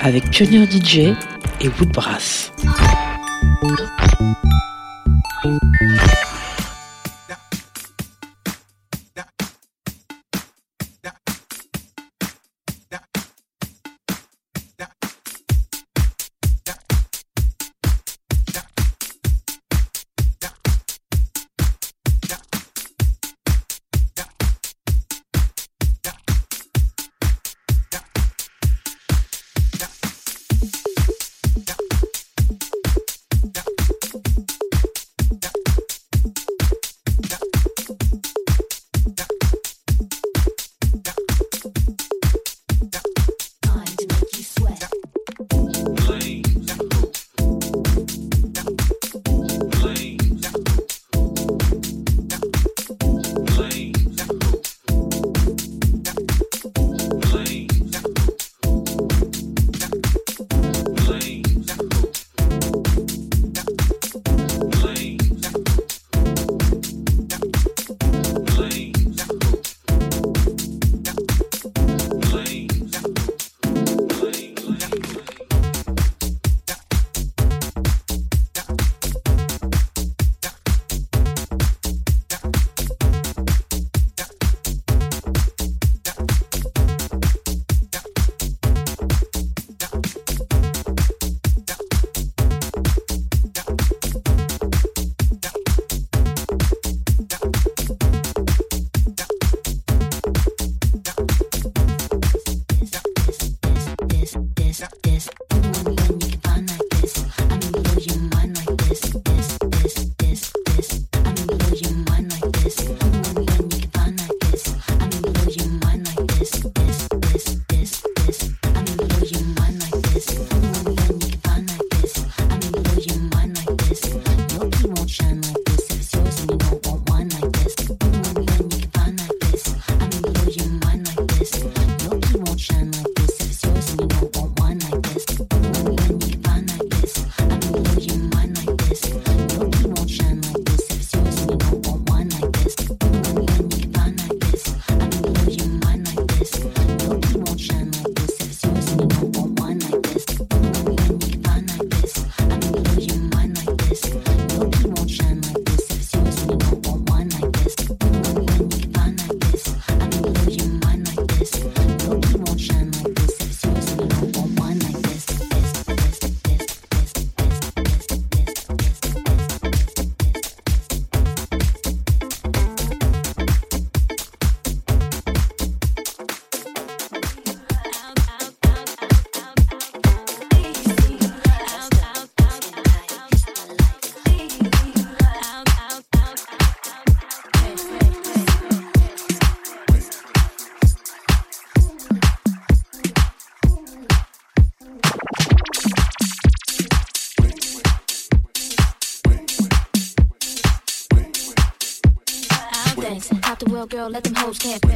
avec Pionnier DJ et Woodbrass. Let them hoes can't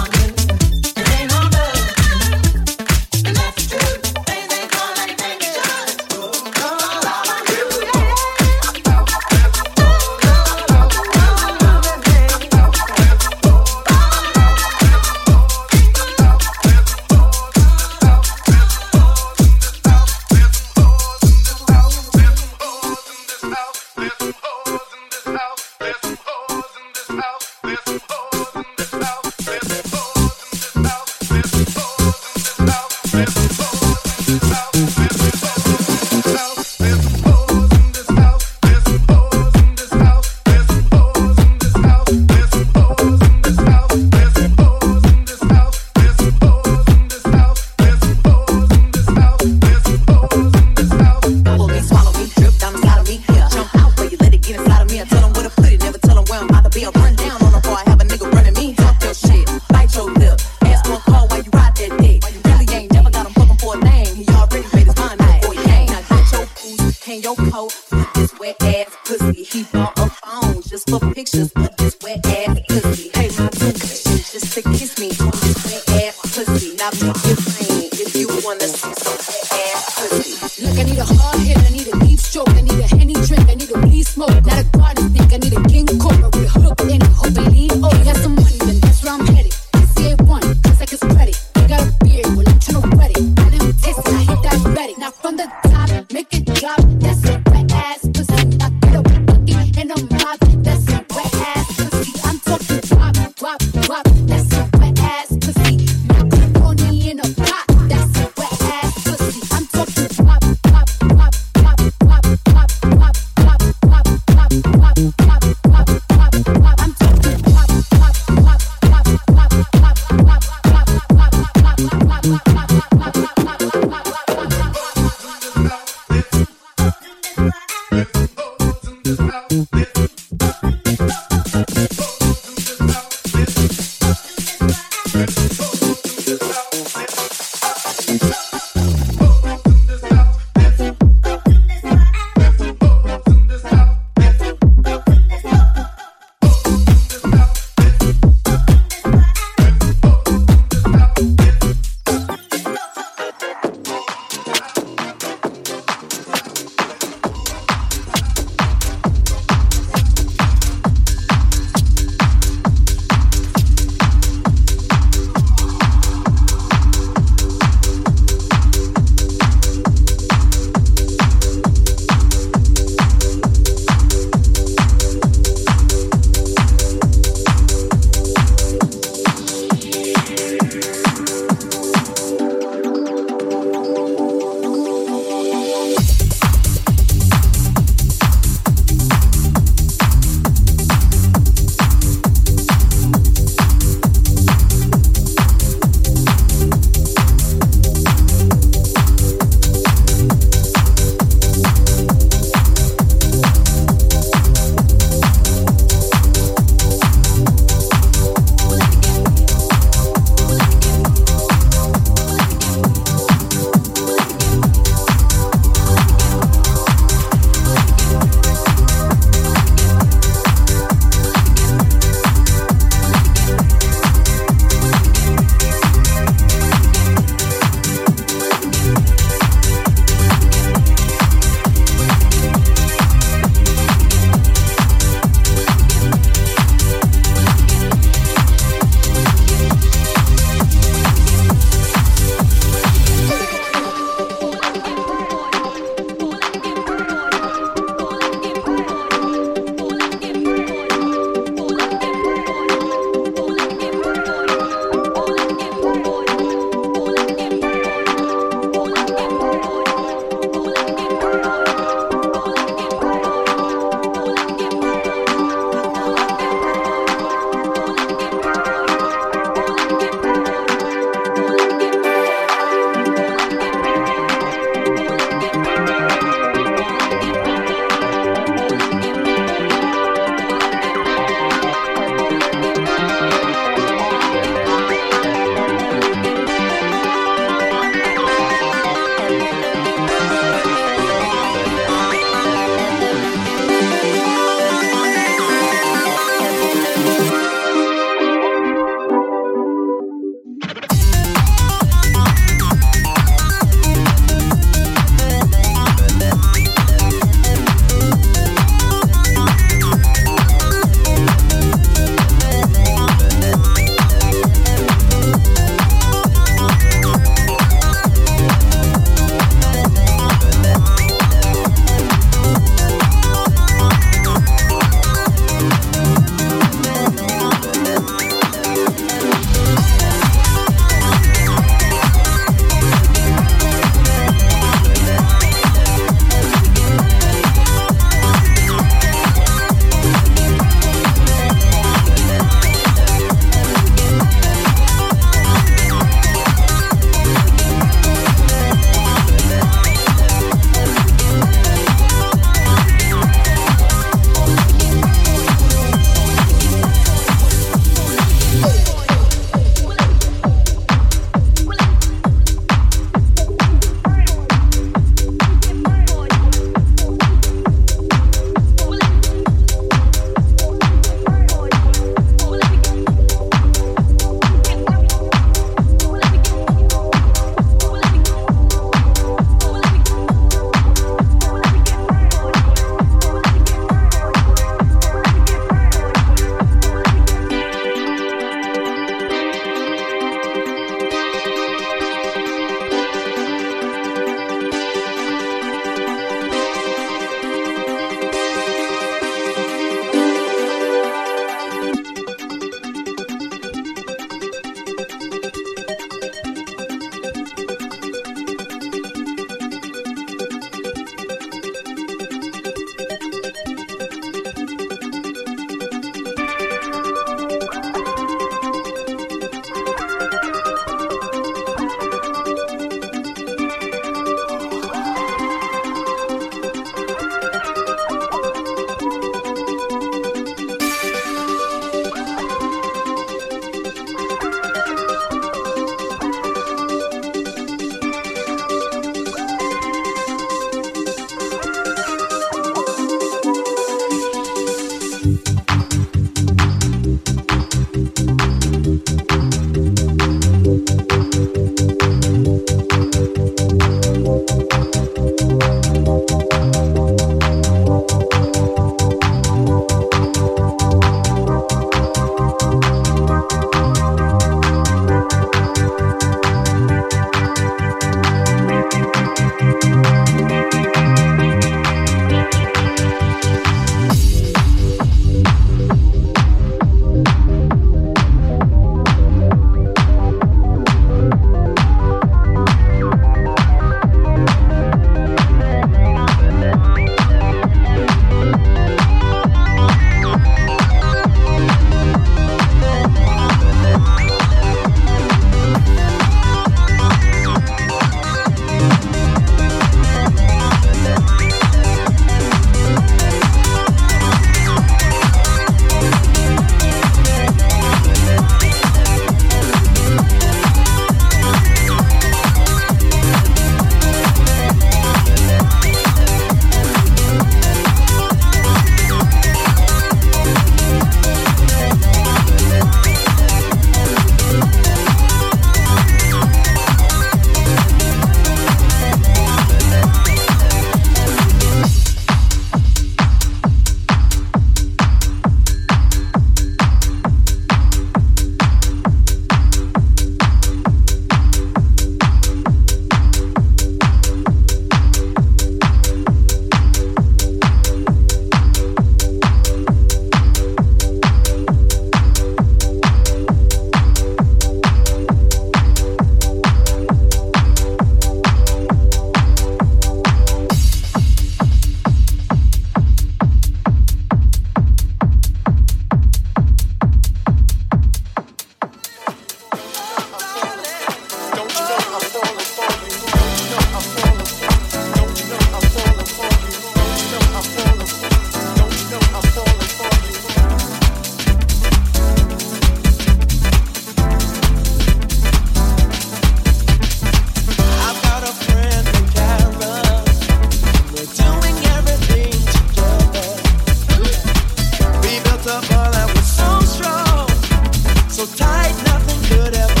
nothing could ever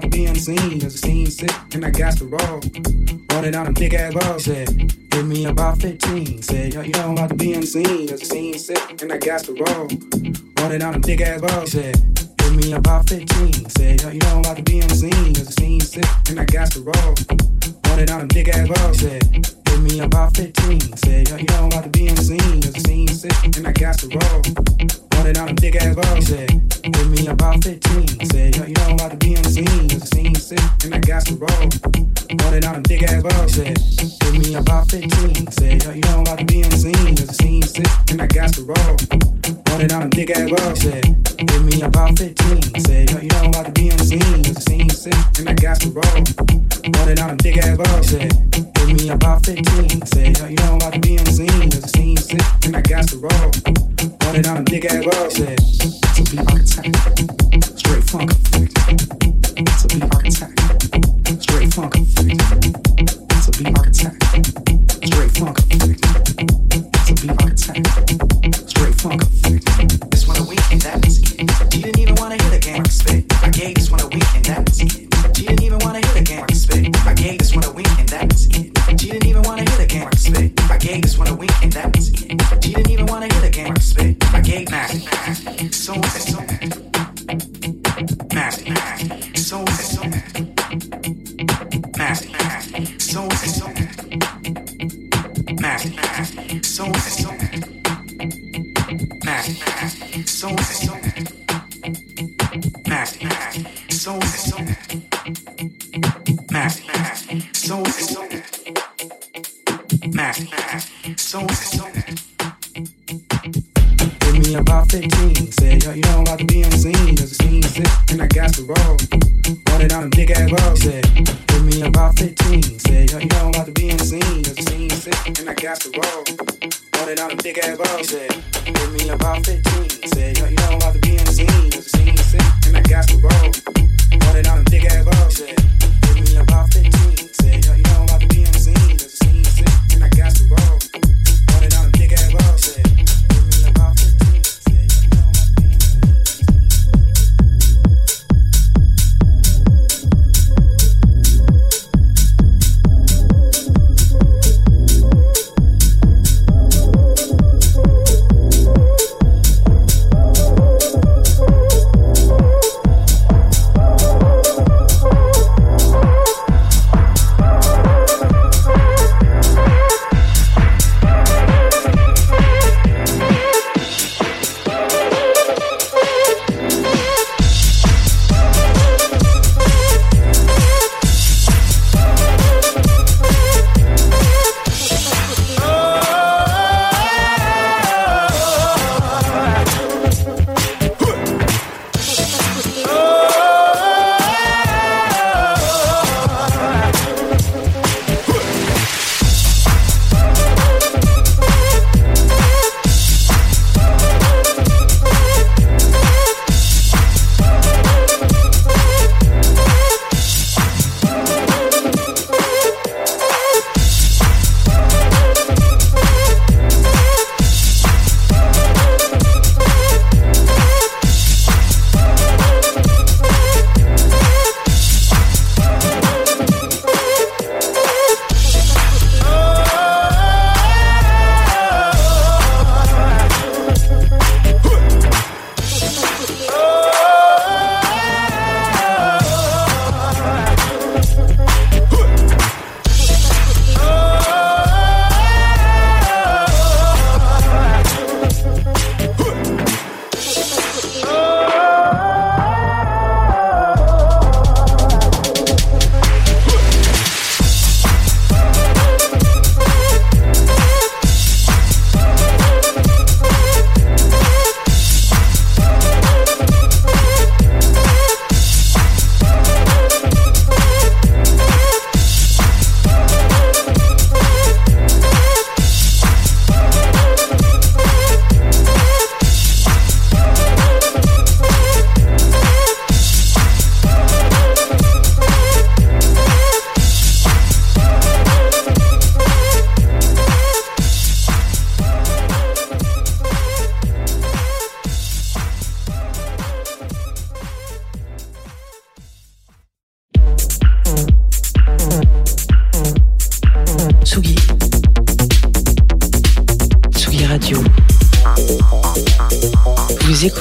got the BMC, does it seem sick, and I gaster roll. Running out them big ass balls. Said, give me about 15. Said, yo, you know I'm about to be on the scene. Cause the scene sick and I got the roll. Running out them big ass balls. Said, give me about 15. Said, yo, you know I'm about to be on the scene. Cause the scene sick and I got the roll. Running out them big ass balls. Said, give me about 15. Said, yo, you know I'm about to be on the scene. Cause the scene sick and I got the roll. Running out them big ass balls. Said, give me about 15. Said, yo, you know I'm about to be on the scene. Cause the scene sick and I got the roll. Running on a big ass road, said, give me about 15. Said, yo, you know I'm about to be on the scene. cause The scene sick, and I got to roll. Running on a big ass road, said, give me about 15. Said, yo, you know I'm about to be on the scene. cause The scene sick, and I got to on a big ass road, said, to be. Straight funk effect. To be architect. Straight funk effect. To be architect. Straight funk effect. To be architect. Straight funk. Gave this one a weekend, that was it. She didn't even wanna hear the game spit. I gave nasty, so so nasty, so so nasty, so so nasty, so so nasty, so so nasty, and so. Give me a buffet teen, say that you don't like to be in the scene, just easy and i got the scene is it, and I got to roll. Running on a big ass road. Said,